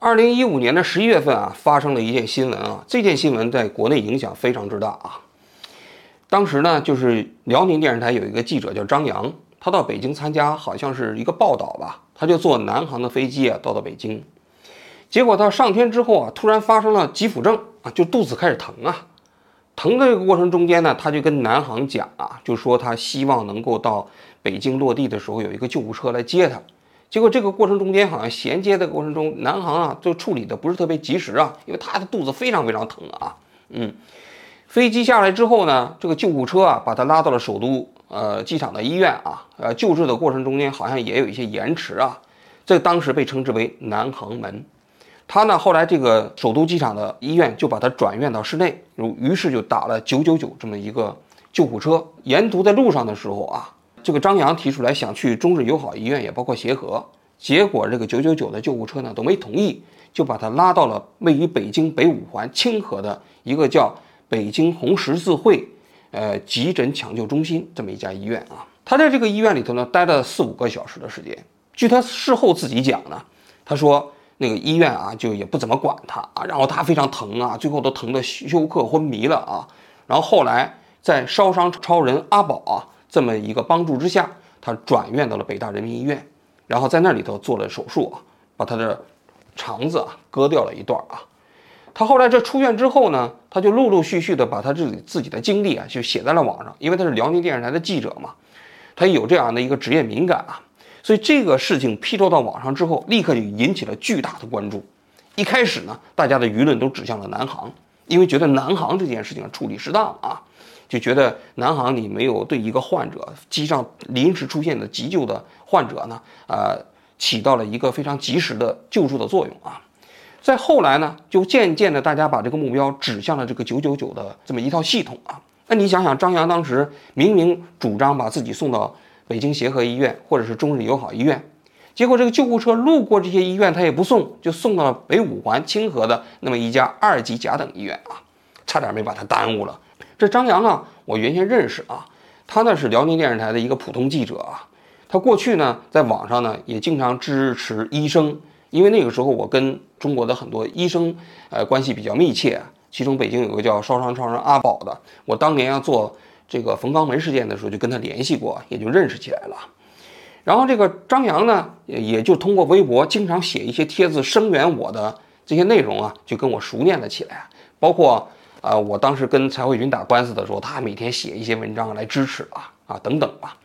二零一五年的十一月份啊，发生了一件新闻啊，这件新闻在国内影响非常之大啊。当时呢，就是辽宁电视台有一个记者叫张扬，他到北京参加好像是一个报道吧，他就坐南航的飞机啊，到了北京，结果他上天之后啊，突然发生了急腹症啊，就肚子开始疼啊，疼的这个过程中间呢，他就跟南航讲啊，就说他希望能够到北京落地的时候有一个救护车来接他，结果这个过程中间好像衔接的过程中，南航啊就处理的不是特别及时啊，因为他的肚子非常非常疼啊，嗯。飞机下来之后呢，这个救护车啊，把他拉到了首都呃机场的医院啊，呃救治的过程中间好像也有一些延迟啊，这当时被称之为南航门。他呢后来这个首都机场的医院就把他转院到室内，于是就打了九九九这么一个救护车。沿途在路上的时候啊，这个张扬提出来想去中日友好医院，也包括协和，结果这个九九九的救护车呢都没同意，就把他拉到了位于北京北五环清河的一个叫。北京红十字会，呃，急诊抢救中心这么一家医院啊，他在这个医院里头呢，待了四五个小时的时间。据他事后自己讲呢，他说那个医院啊，就也不怎么管他啊，然后他非常疼啊，最后都疼得休克昏迷了啊。然后后来在烧伤超人阿宝啊这么一个帮助之下，他转院到了北大人民医院，然后在那里头做了手术啊，把他的肠子啊割掉了一段啊。他后来这出院之后呢，他就陆陆续续的把他自己自己的经历啊，就写在了网上。因为他是辽宁电视台的记者嘛，他有这样的一个职业敏感啊，所以这个事情披露到网上之后，立刻就引起了巨大的关注。一开始呢，大家的舆论都指向了南航，因为觉得南航这件事情处理适当啊，就觉得南航你没有对一个患者机上临时出现的急救的患者呢，呃，起到了一个非常及时的救助的作用啊。再后来呢，就渐渐的，大家把这个目标指向了这个九九九的这么一套系统啊。那你想想，张扬当时明明主张把自己送到北京协和医院或者是中日友好医院，结果这个救护车路过这些医院，他也不送，就送到了北五环清河的那么一家二级甲等医院啊，差点没把他耽误了。这张扬啊，我原先认识啊，他呢是辽宁电视台的一个普通记者啊，他过去呢在网上呢也经常支持医生。因为那个时候我跟中国的很多医生，呃，关系比较密切。其中北京有个叫烧伤超人阿宝的，我当年要做这个冯刚门事件的时候，就跟他联系过，也就认识起来了。然后这个张扬呢，也就通过微博经常写一些帖子声援我的这些内容啊，就跟我熟念了起来。包括啊，我当时跟蔡慧云打官司的时候，他每天写一些文章来支持啊啊等等吧。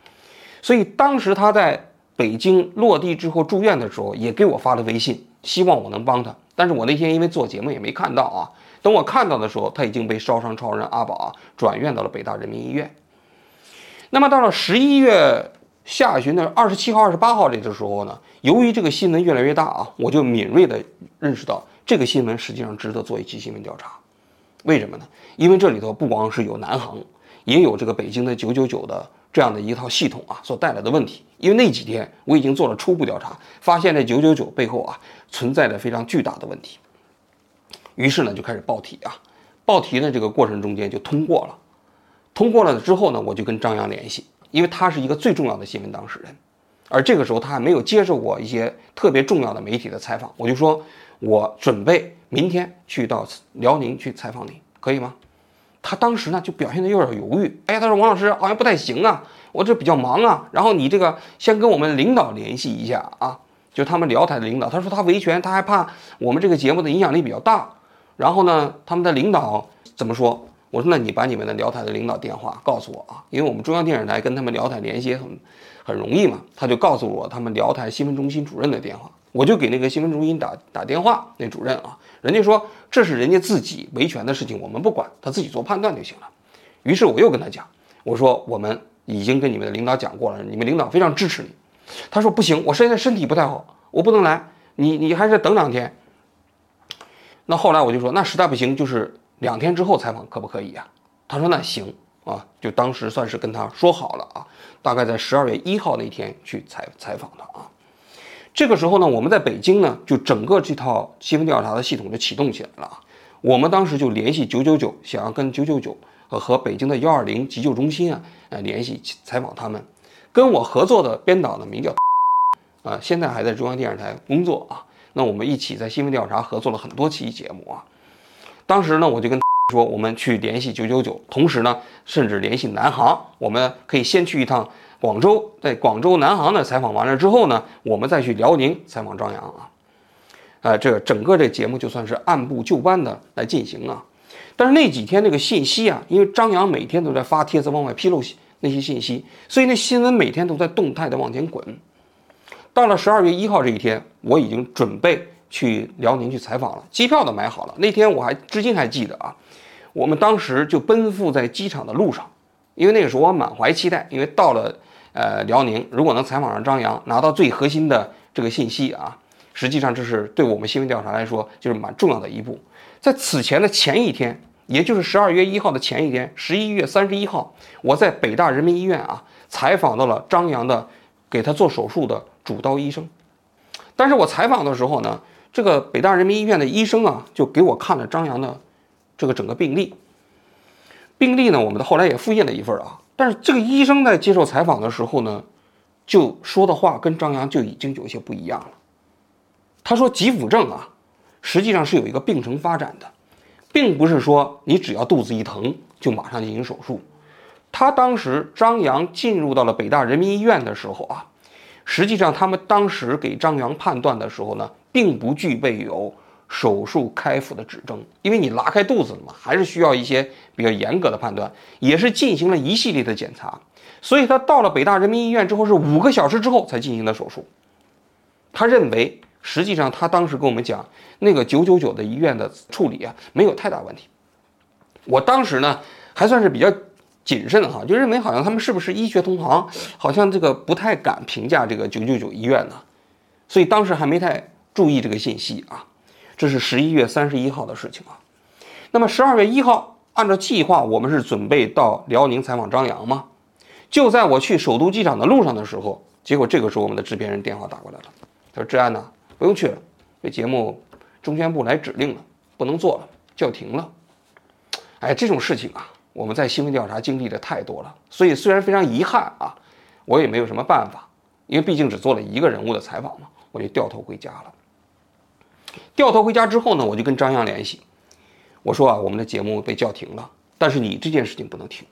所以当时他在。北京落地之后住院的时候，也给我发了微信，希望我能帮他。但是我那天因为做节目也没看到啊。等我看到的时候，他已经被烧伤超人阿宝啊转院到了北大人民医院。那么到了十一月下旬的二十七号、二十八号这个时候呢，由于这个新闻越来越大啊，我就敏锐地认识到这个新闻实际上值得做一期新闻调查。为什么呢？因为这里头不光是有南航，也有这个北京的九九九的。这样的一套系统啊，所带来的问题，因为那几天我已经做了初步调查，发现这九九九背后啊存在着非常巨大的问题。于是呢，就开始报题啊，报题的这个过程中间就通过了，通过了之后呢，我就跟张扬联系，因为他是一个最重要的新闻当事人，而这个时候他还没有接受过一些特别重要的媒体的采访，我就说，我准备明天去到辽宁去采访你，可以吗？他当时呢就表现的有点犹豫，哎呀，他说王老师好像不太行啊，我这比较忙啊，然后你这个先跟我们领导联系一下啊，就他们辽台的领导，他说他维权，他还怕我们这个节目的影响力比较大，然后呢，他们的领导怎么说？我说那你把你们的辽台的领导电话告诉我啊，因为我们中央电视台跟他们辽台联系很很容易嘛，他就告诉我他们辽台新闻中心主任的电话。我就给那个新闻中心打打电话，那主任啊，人家说这是人家自己维权的事情，我们不管，他自己做判断就行了。于是我又跟他讲，我说我们已经跟你们的领导讲过了，你们领导非常支持你。他说不行，我现在身体不太好，我不能来，你你还是等两天。那后来我就说，那实在不行，就是两天之后采访可不可以呀？他说那行啊，就当时算是跟他说好了啊，大概在十二月一号那天去采采访的啊。这个时候呢，我们在北京呢，就整个这套新闻调查的系统就启动起来了。我们当时就联系九九九，想要跟九九九和和北京的幺二零急救中心啊，呃，联系采访他们。跟我合作的编导呢，名叫啊，现在还在中央电视台工作啊。那我们一起在新闻调查合作了很多期节目啊。当时呢，我就跟说，我们去联系九九九，同时呢，甚至联系南航，我们可以先去一趟广州，在广州南航的采访完了之后呢，我们再去辽宁采访张扬啊。呃，这整个这节目就算是按部就班的来进行啊。但是那几天那个信息啊，因为张扬每天都在发帖子往外披露那些信息，所以那新闻每天都在动态的往前滚。到了十二月一号这一天，我已经准备去辽宁去采访了，机票都买好了。那天我还至今还记得啊，我们当时就奔赴在机场的路上，因为那个时候我满怀期待，因为到了呃辽宁，如果能采访上张扬，拿到最核心的这个信息啊，实际上这是对我们新闻调查来说就是蛮重要的一步。在此前的前一天，也就是十二月一号的前一天，十一月三十一号，我在北大人民医院啊采访到了张扬的给他做手术的。主刀医生，但是我采访的时候呢，这个北大人民医院的医生啊，就给我看了张扬的这个整个病历。病历呢，我们的后来也复印了一份啊。但是这个医生在接受采访的时候呢，就说的话跟张扬就已经有些不一样了。他说急腹症啊，实际上是有一个病程发展的，并不是说你只要肚子一疼就马上进行手术。他当时张扬进入到了北大人民医院的时候啊。实际上，他们当时给张扬判断的时候呢，并不具备有手术开腹的指征，因为你拉开肚子了嘛，还是需要一些比较严格的判断，也是进行了一系列的检查。所以他到了北大人民医院之后，是五个小时之后才进行的手术。他认为，实际上他当时跟我们讲，那个九九九的医院的处理啊，没有太大问题。我当时呢，还算是比较。谨慎哈，就认为好像他们是不是医学同行，好像这个不太敢评价这个九九九医院呢，所以当时还没太注意这个信息啊。这是十一月三十一号的事情啊。那么十二月一号，按照计划，我们是准备到辽宁采访张扬吗？就在我去首都机场的路上的时候，结果这个时候我们的制片人电话打过来了，他说：“志安呐，不用去了，这节目中宣部来指令了，不能做了，叫停了。”哎，这种事情啊。我们在新闻调查经历的太多了，所以虽然非常遗憾啊，我也没有什么办法，因为毕竟只做了一个人物的采访嘛，我就掉头回家了。掉头回家之后呢，我就跟张扬联系，我说啊，我们的节目被叫停了，但是你这件事情不能停，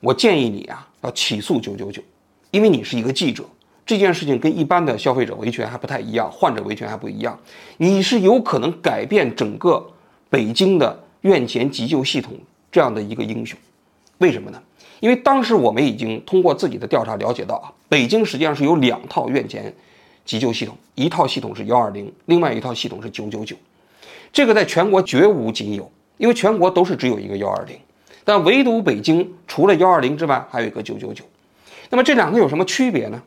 我建议你啊要起诉九九九，因为你是一个记者，这件事情跟一般的消费者维权还不太一样，患者维权还不一样，你是有可能改变整个北京的院前急救系统。这样的一个英雄，为什么呢？因为当时我们已经通过自己的调查了解到啊，北京实际上是有两套院前急救系统，一套系统是幺二零，另外一套系统是九九九，这个在全国绝无仅有，因为全国都是只有一个幺二零，但唯独北京除了幺二零之外，还有一个九九九。那么这两个有什么区别呢？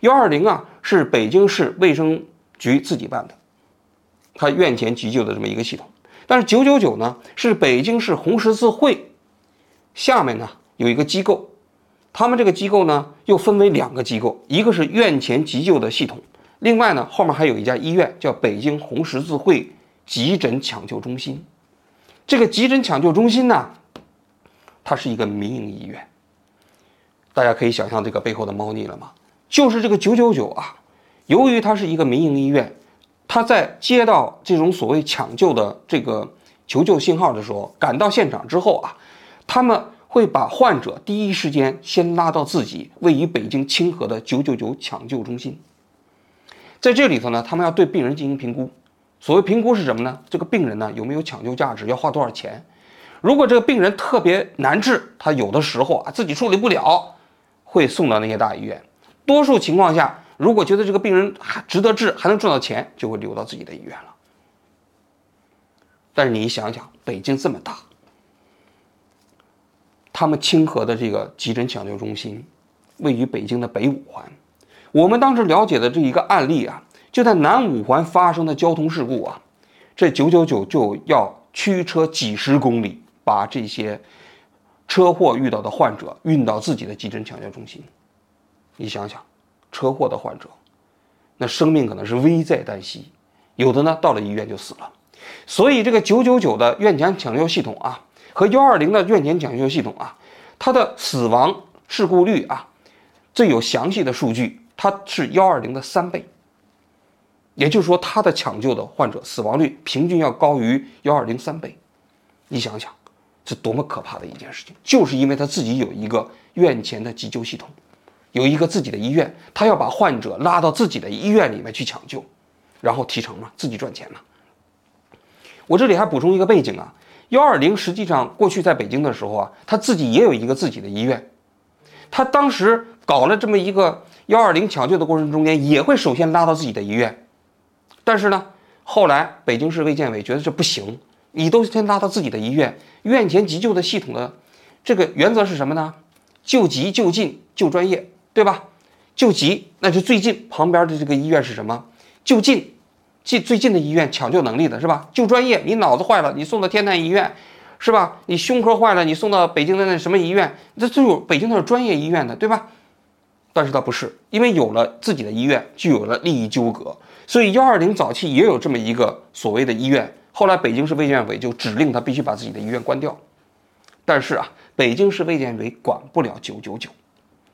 幺二零啊是北京市卫生局自己办的，它院前急救的这么一个系统。但是九九九呢，是北京市红十字会下面呢有一个机构，他们这个机构呢又分为两个机构，一个是院前急救的系统，另外呢后面还有一家医院叫北京红十字会急诊抢救中心。这个急诊抢救中心呢，它是一个民营医院，大家可以想象这个背后的猫腻了吗？就是这个九九九啊，由于它是一个民营医院。它在接到这种所谓抢救的这个求救信号的时候，赶到现场之后啊，他们会把患者第一时间先拉到自己位于北京清河的九九九抢救中心。在这里头呢，他们要对病人进行评估。所谓评估是什么呢？这个病人呢有没有抢救价值，要花多少钱？如果这个病人特别难治，他有的时候啊自己处理不了，会送到那些大医院。多数情况下。如果觉得这个病人还值得治，还能赚到钱，就会留到自己的医院了。但是你想想，北京这么大，他们清河的这个急诊抢救中心位于北京的北五环。我们当时了解的这一个案例啊，就在南五环发生的交通事故啊，这九九九就要驱车几十公里，把这些车祸遇到的患者运到自己的急诊抢救中心。你想想。车祸的患者，那生命可能是危在旦夕，有的呢到了医院就死了。所以这个九九九的院前抢救系统啊，和幺二零的院前抢救系统啊，它的死亡事故率啊，最有详细的数据，它是幺二零的三倍。也就是说，他的抢救的患者死亡率平均要高于幺二零三倍。你想想，这多么可怕的一件事情！就是因为他自己有一个院前的急救系统，有一个自己的医院，他要把患者拉到自己的医院里面去抢救，然后提成嘛，自己赚钱嘛。我这里还补充一个背景啊，幺二零实际上过去在北京的时候啊，他自己也有一个自己的医院，他当时搞了这么一个幺二零抢救的过程中间，也会首先拉到自己的医院，但是呢，后来北京市卫健委觉得这不行。你都先拉到自己的医院，院前急救的系统的这个原则是什么呢？救急、救近、救专业，对吧？救急那就最近旁边的这个医院是什么？就近，近最近的医院抢救能力的是吧？救专业，你脑子坏了，你送到天坛医院，是吧？你胸科坏了，你送到北京的那什么医院？这都有北京都是专业医院的，对吧？但是它不是，因为有了自己的医院，就有了利益纠葛，所以幺二零早期也有这么一个所谓的医院。后来，北京市卫健委就指令他必须把自己的医院关掉。但是啊，北京市卫健委管不了九九九，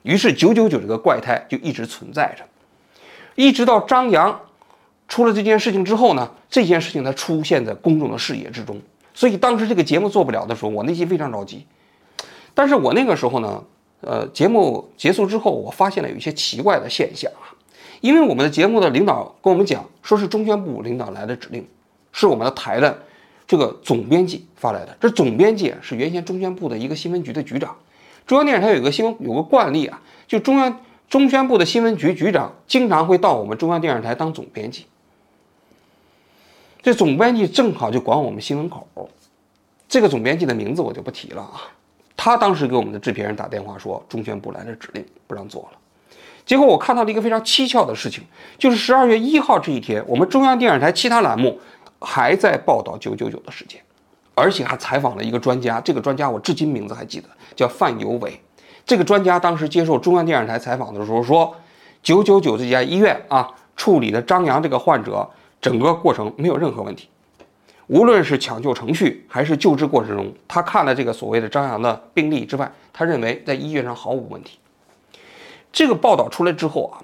于是九九九这个怪胎就一直存在着，一直到张扬出了这件事情之后呢，这件事情才出现在公众的视野之中。所以当时这个节目做不了的时候，我内心非常着急。但是我那个时候呢，呃，节目结束之后，我发现了有一些奇怪的现象啊，因为我们的节目的领导跟我们讲，说是中宣部领导来的指令。是我们的台的这个总编辑发来的。这总编辑是原先中宣部的一个新闻局的局长。中央电视台有个新闻有个惯例啊，就中央中宣部的新闻局局长经常会到我们中央电视台当总编辑。这总编辑正好就管我们新闻口。这个总编辑的名字我就不提了啊。他当时给我们的制片人打电话说，中宣部来的指令不让做了。结果我看到了一个非常蹊跷的事情，就是十二月一号这一天，我们中央电视台其他栏目。还在报道九九九的事件，而且还采访了一个专家。这个专家我至今名字还记得，叫范有伟。这个专家当时接受中央电视台采访的时候说，九九九这家医院啊，处理的张扬这个患者，整个过程没有任何问题。无论是抢救程序还是救治过程中，他看了这个所谓的张扬的病例之外，他认为在医院上毫无问题。这个报道出来之后啊，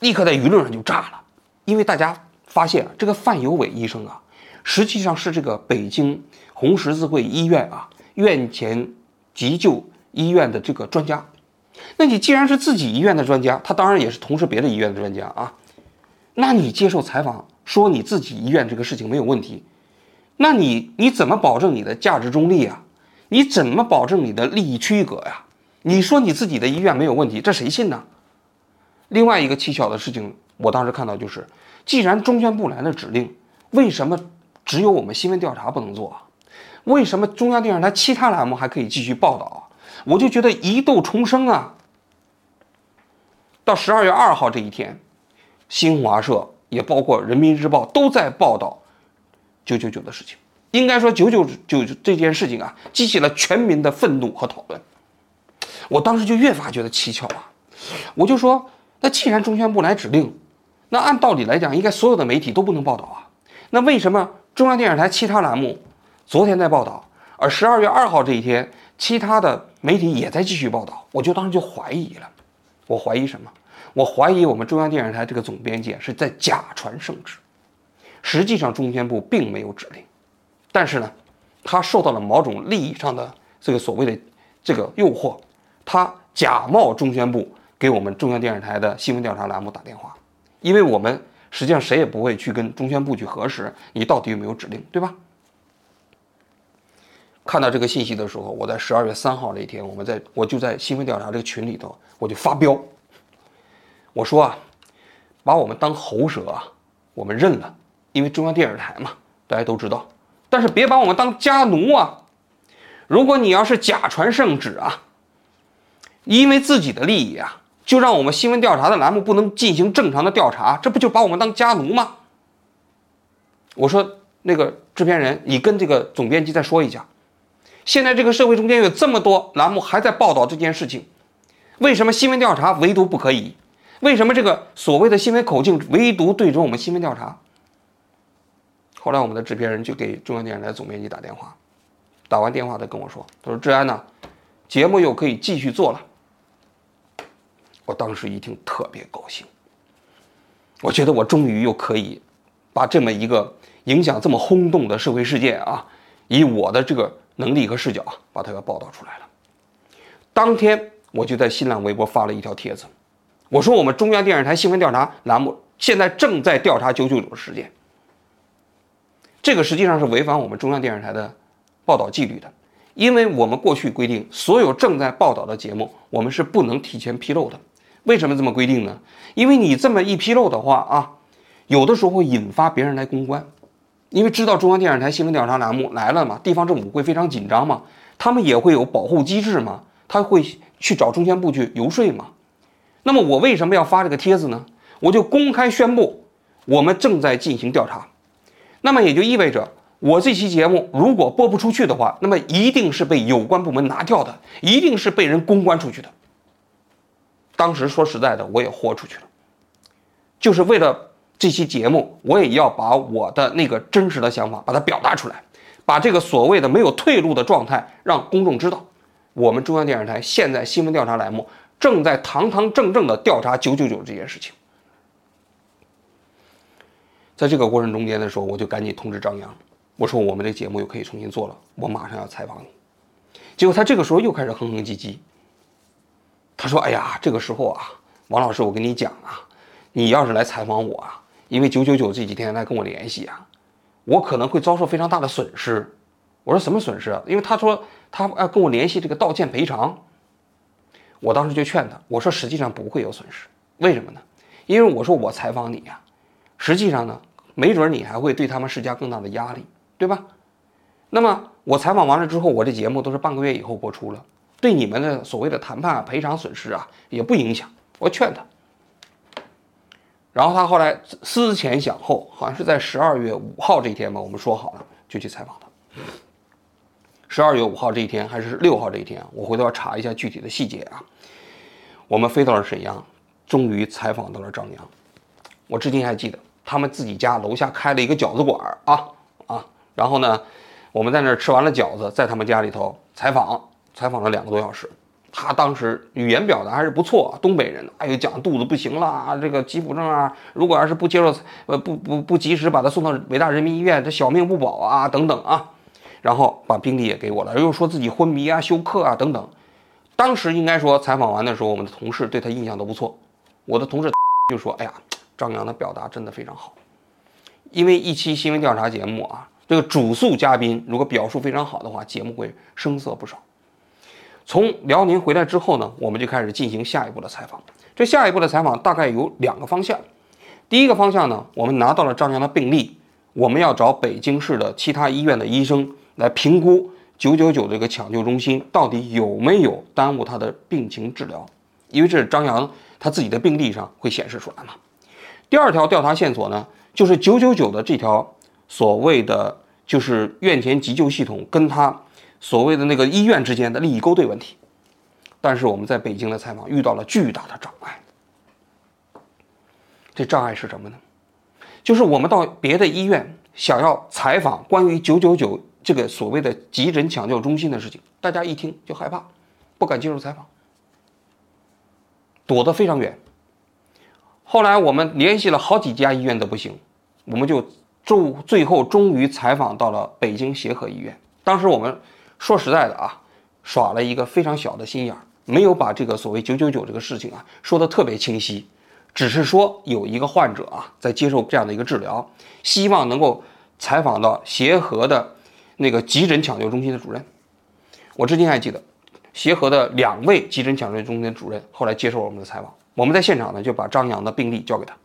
立刻在舆论上就炸了，因为大家。发现这个范有伟医生啊，实际上是这个北京红十字会医院啊院前急救医院的这个专家。那你既然是自己医院的专家，他当然也是同时别的医院的专家啊。那你接受采访说你自己医院这个事情没有问题，那你你怎么保证你的价值中立啊？你怎么保证你的利益区隔呀？你说你自己的医院没有问题，这谁信呢？另外一个蹊跷的事情，我当时看到就是。既然中宣部来了指令，为什么只有我们新闻调查不能做啊？为什么中央电视台其他栏目还可以继续报道啊？我就觉得疑窦重生啊！到十二月二号这一天，新华社也包括人民日报都在报道九九九的事情。应该说，九九九这件事情啊，激起了全民的愤怒和讨论。我当时就越发觉得蹊跷啊！我就说，那既然中宣部来指令，那按道理来讲，应该所有的媒体都不能报道啊。那为什么中央电视台其他栏目昨天在报道，而十二月二号这一天，其他的媒体也在继续报道？我就当时就怀疑了。我怀疑什么？我怀疑我们中央电视台这个总编辑是在假传圣旨。实际上，中宣部并没有指令，但是呢，他受到了某种利益上的这个所谓的这个诱惑，他假冒中宣部给我们中央电视台的新闻调查栏目打电话。因为我们实际上谁也不会去跟中宣部去核实你到底有没有指令，对吧？看到这个信息的时候，我在十二月三号那天，我们在我就在新闻调查这个群里头，我就发飙。我说啊，把我们当喉舌啊，我们认了，因为中央电视台嘛，大家都知道。但是别把我们当家奴啊！如果你要是假传圣旨啊，因为自己的利益啊。就让我们新闻调查的栏目不能进行正常的调查，这不就把我们当家奴吗？我说那个制片人，你跟这个总编辑再说一下，现在这个社会中间有这么多栏目还在报道这件事情，为什么新闻调查唯独不可以？为什么这个所谓的新闻口径唯独对准我们新闻调查？后来我们的制片人就给中央电视台总编辑打电话，打完电话他跟我说，他说志安呢，节目又可以继续做了。我当时一听特别高兴，我觉得我终于又可以把这么一个影响这么轰动的社会事件啊，以我的这个能力和视角啊，把它给报道出来了。当天我就在新浪微博发了一条帖子，我说我们中央电视台新闻调查栏目现在正在调查九九九事件。这个实际上是违反我们中央电视台的报道纪律的，因为我们过去规定，所有正在报道的节目，我们是不能提前披露的。为什么这么规定呢？因为你这么一披露的话啊，有的时候会引发别人来公关，因为知道中央电视台新闻调查栏目来了嘛，地方政府会非常紧张嘛，他们也会有保护机制嘛，他会去找中宣部去游说嘛。那么我为什么要发这个帖子呢？我就公开宣布，我们正在进行调查。那么也就意味着，我这期节目如果播不出去的话，那么一定是被有关部门拿掉的，一定是被人公关出去的。当时说实在的，我也豁出去了，就是为了这期节目，我也要把我的那个真实的想法把它表达出来，把这个所谓的没有退路的状态让公众知道。我们中央电视台现在新闻调查栏目正在堂堂正正的调查九九九这件事情。在这个过程中间的时候，我就赶紧通知张扬，我说我们这节目又可以重新做了，我马上要采访你。结果他这个时候又开始哼哼唧唧，他说：“哎呀，这个时候啊，王老师，我跟你讲啊，你要是来采访我啊，因为九九九这几天来跟我联系啊，我可能会遭受非常大的损失。”我说：“什么损失啊？”因为他说他要跟我联系这个道歉赔偿。我当时就劝他，我说：“实际上不会有损失，为什么呢？因为我说我采访你呀，实际上呢。”没准你还会对他们施加更大的压力，对吧？那么我采访完了之后，我这节目都是半个月以后播出了，对你们的所谓的谈判啊赔偿损失啊也不影响。我劝他，然后他后来思前想后，好像是在十二月五号这一天吧，我们说好了就去采访他。十二月五号这一天还是六号这一天，我回头要查一下具体的细节啊。我们飞到了沈阳，终于采访到了张扬，我至今还记得。他们自己家楼下开了一个饺子馆儿啊啊，然后呢，我们在那儿吃完了饺子，在他们家里头采访，采访了两个多小时。他当时语言表达还是不错，东北人，哎呦讲肚子不行了，这个急腹症啊，如果要是不接受，呃不不不及时把他送到伟大人民医院，这小命不保啊等等啊，然后把病历也给我了，又说自己昏迷啊、休克啊等等。当时应该说采访完的时候，我们的同事对他印象都不错，我的同事 就说，哎呀。张扬的表达真的非常好，因为一期新闻调查节目啊，这个主诉嘉宾如果表述非常好的话，节目会生色不少。从辽宁回来之后呢，我们就开始进行下一步的采访。这下一步的采访大概有两个方向。第一个方向呢，我们拿到了张扬的病历，我们要找北京市的其他医院的医生来评估九九九这个抢救中心到底有没有耽误他的病情治疗，因为这是张扬他自己的病历上会显示出来嘛。第二条调查线索呢，就是九九九的这条所谓的就是院前急救系统跟他所谓的那个医院之间的利益勾兑问题。但是我们在北京的采访遇到了巨大的障碍。这障碍是什么呢？就是我们到别的医院想要采访关于九九九这个所谓的急诊抢救中心的事情，大家一听就害怕，不敢接受采访，躲得非常远。后来我们联系了好几家医院都不行，我们就终最后终于采访到了北京协和医院。当时我们说实在的啊，耍了一个非常小的心眼儿，没有把这个所谓九九九这个事情啊说的特别清晰，只是说有一个患者啊在接受这样的一个治疗，希望能够采访到协和的那个急诊抢救中心的主任。我至今还记得，协和的两位急诊抢救中心的主任后来接受了我们的采访。我们在现场呢，就把张扬的病历交给他。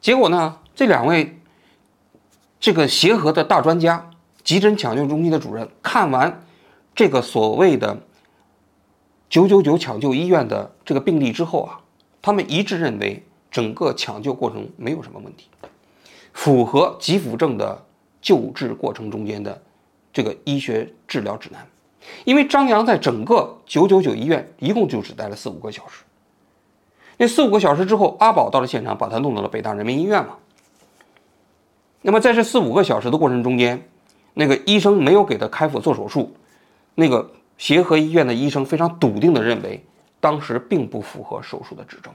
结果呢，这两位这个协和的大专家、急诊抢救中心的主任看完这个所谓的九九九抢救医院的这个病例之后啊，他们一致认为整个抢救过程没有什么问题，符合急腹症的救治过程中间的这个医学治疗指南。因为张扬在整个九九九医院一共就只待了四五个小时，那四五个小时之后，阿宝到了现场，把他弄到了北大人民医院嘛。那么在这四五个小时的过程中间，那个医生没有给他开腹做手术，那个协和医院的医生非常笃定的认为，当时并不符合手术的指征。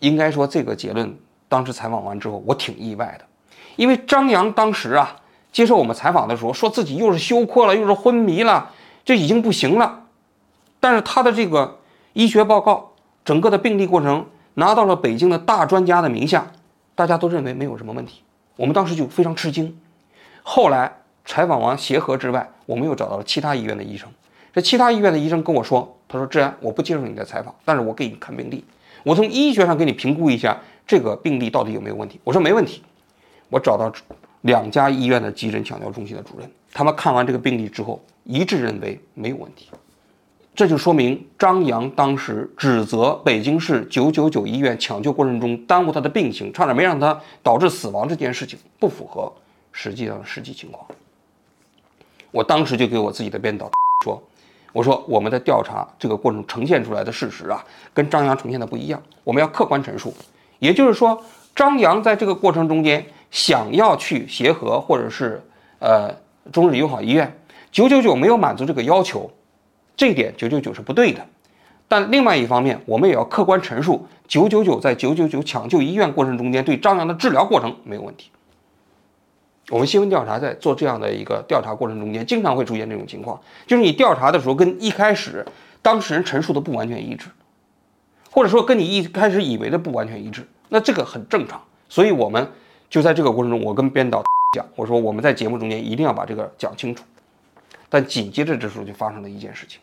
应该说这个结论当时采访完之后，我挺意外的，因为张扬当时啊接受我们采访的时候，说自己又是休克了，又是昏迷了，这已经不行了。但是他的这个医学报告，整个的病例过程拿到了北京的大专家的名下，大家都认为没有什么问题。我们当时就非常吃惊。后来采访完协和之外，我们又找到了其他医院的医生。这其他医院的医生跟我说：“他说，志安，我不接受你的采访，但是我给你看病历，我从医学上给你评估一下这个病例到底有没有问题。”我说没问题。我找到两家医院的急诊抢救中心的主任，他们看完这个病例之后，一致认为没有问题。这就说明张扬当时指责北京市九九九医院抢救过程中耽误他的病情，差点没让他导致死亡这件事情不符合实际上的实际情况。我当时就给我自己的编导 说：“我说我们的调查这个过程呈现出来的事实啊，跟张扬呈现的不一样，我们要客观陈述。也就是说，张扬在这个过程中间想要去协和或者是呃中日友好医院，999没有满足这个要求。”这一点九九九是不对的，但另外一方面，我们也要客观陈述九九九在九九九抢救医院过程中间对张扬的治疗过程没有问题。我们新闻调查在做这样的一个调查过程中间，经常会出现这种情况，就是你调查的时候跟一开始当事人陈述的不完全一致，或者说跟你一开始以为的不完全一致，那这个很正常。所以我们就在这个过程中，我跟编导 讲，我说我们在节目中间一定要把这个讲清楚。但紧接着这时候就发生了一件事情。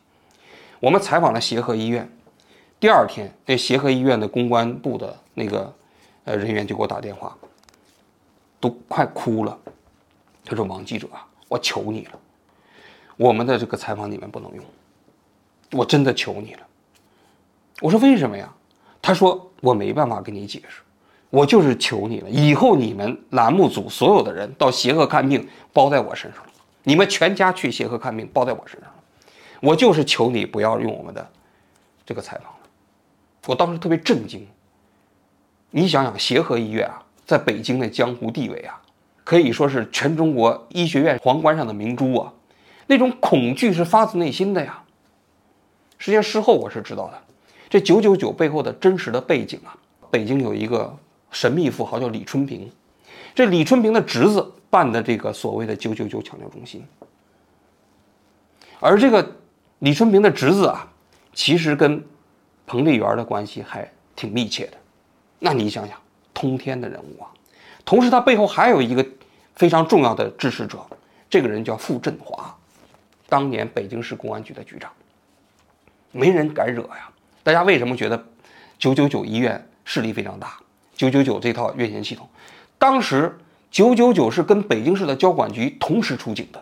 我们采访了协和医院，第二天，那协和医院的公关部的那个呃人员就给我打电话，都快哭了。他说：“王记者啊，我求你了，我们的这个采访你们不能用，我真的求你了。”我说：“为什么呀？”他说：“我没办法跟你解释，我就是求你了，以后你们栏目组所有的人到协和看病，包在我身上，你们全家去协和看病，包在我身上。”我就是求你不要用我们的这个采访了。我当时特别震惊。你想想，协和医院啊，在北京的江湖地位啊，可以说是全中国医学院皇冠上的明珠啊。那种恐惧是发自内心的呀。实际上，事后我是知道的，这九九九背后的真实的背景啊，北京有一个神秘富豪叫李春平，这李春平的侄子办的这个所谓的九九九抢救中心，而这个。李春平的侄子啊，其实跟彭丽媛的关系还挺密切的。那你想想，通天的人物啊。同时，他背后还有一个非常重要的支持者，这个人叫傅振华，当年北京市公安局的局长。没人敢惹呀。大家为什么觉得九九九医院势力非常大？九九九这套院线系统，当时九九九是跟北京市的交管局同时出警的，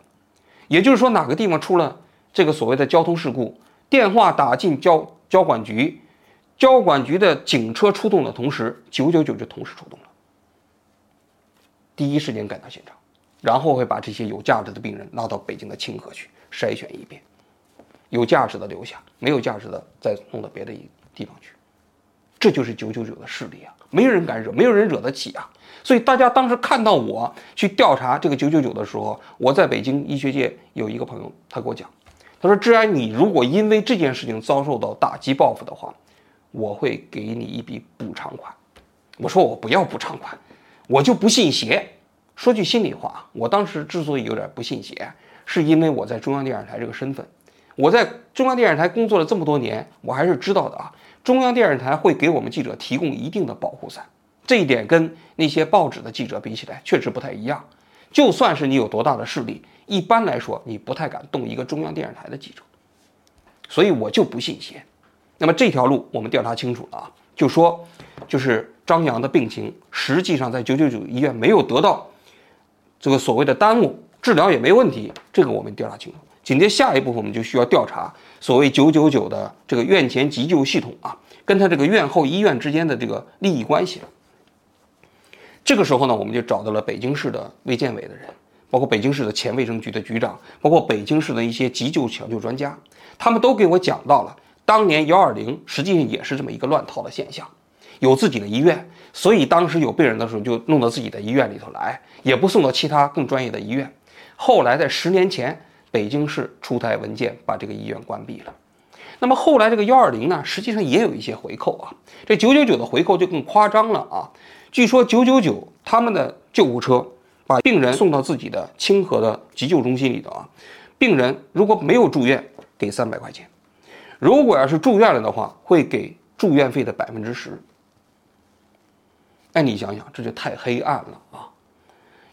也就是说，哪个地方出了。这个所谓的交通事故，电话打进交交管局，交管局的警车出动的同时，九九九就同时出动了，第一时间赶到现场，然后会把这些有价值的病人拉到北京的清河去筛选一遍，有价值的留下，没有价值的再弄到别的一地方去，这就是九九九的势力啊，没有人敢惹，没有人惹得起啊。所以大家当时看到我去调查这个九九九的时候，我在北京医学界有一个朋友，他给我讲。他说：“志安，你如果因为这件事情遭受到打击报复的话，我会给你一笔补偿款。”我说：“我不要补偿款，我就不信邪。”说句心里话，我当时之所以有点不信邪，是因为我在中央电视台这个身份，我在中央电视台工作了这么多年，我还是知道的啊。中央电视台会给我们记者提供一定的保护伞，这一点跟那些报纸的记者比起来，确实不太一样。就算是你有多大的势力。一般来说，你不太敢动一个中央电视台的记者，所以我就不信邪。那么这条路我们调查清楚了啊，就说就是张扬的病情实际上在九九九医院没有得到这个所谓的耽误，治疗也没问题，这个我们调查清楚。紧接下一步分我们就需要调查所谓九九九的这个院前急救系统啊，跟他这个院后医院之间的这个利益关系了。这个时候呢，我们就找到了北京市的卫健委的人。包括北京市的前卫生局的局长，包括北京市的一些急救抢救专家，他们都给我讲到了当年幺二零实际上也是这么一个乱套的现象，有自己的医院，所以当时有病人的时候就弄到自己的医院里头来，也不送到其他更专业的医院。后来在十年前，北京市出台文件把这个医院关闭了。那么后来这个幺二零呢，实际上也有一些回扣啊。这九九九的回扣就更夸张了啊。据说九九九他们的救护车把病人送到自己的清河的急救中心里头啊，病人如果没有住院，给三百块钱；如果要是住院了的话，会给住院费的百分之十。哎，你想想，这就太黑暗了啊！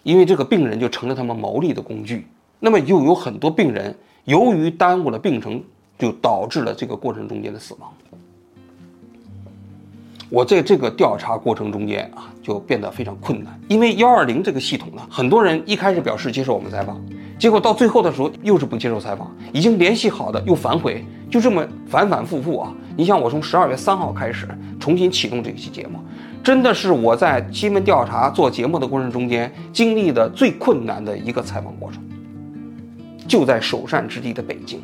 因为这个病人就成了他们牟利的工具。那么又有很多病人由于耽误了病程，就导致了这个过程中间的死亡。我在这个调查过程中间啊，就变得非常困难，因为幺二零这个系统呢，很多人一开始表示接受我们采访，结果到最后的时候又是不接受采访，已经联系好的又反悔，就这么反反复复啊。你像我从十二月三号开始重新启动这期节目，真的是我在新闻调查做节目的过程中间经历的最困难的一个采访过程，就在首善之地的北京。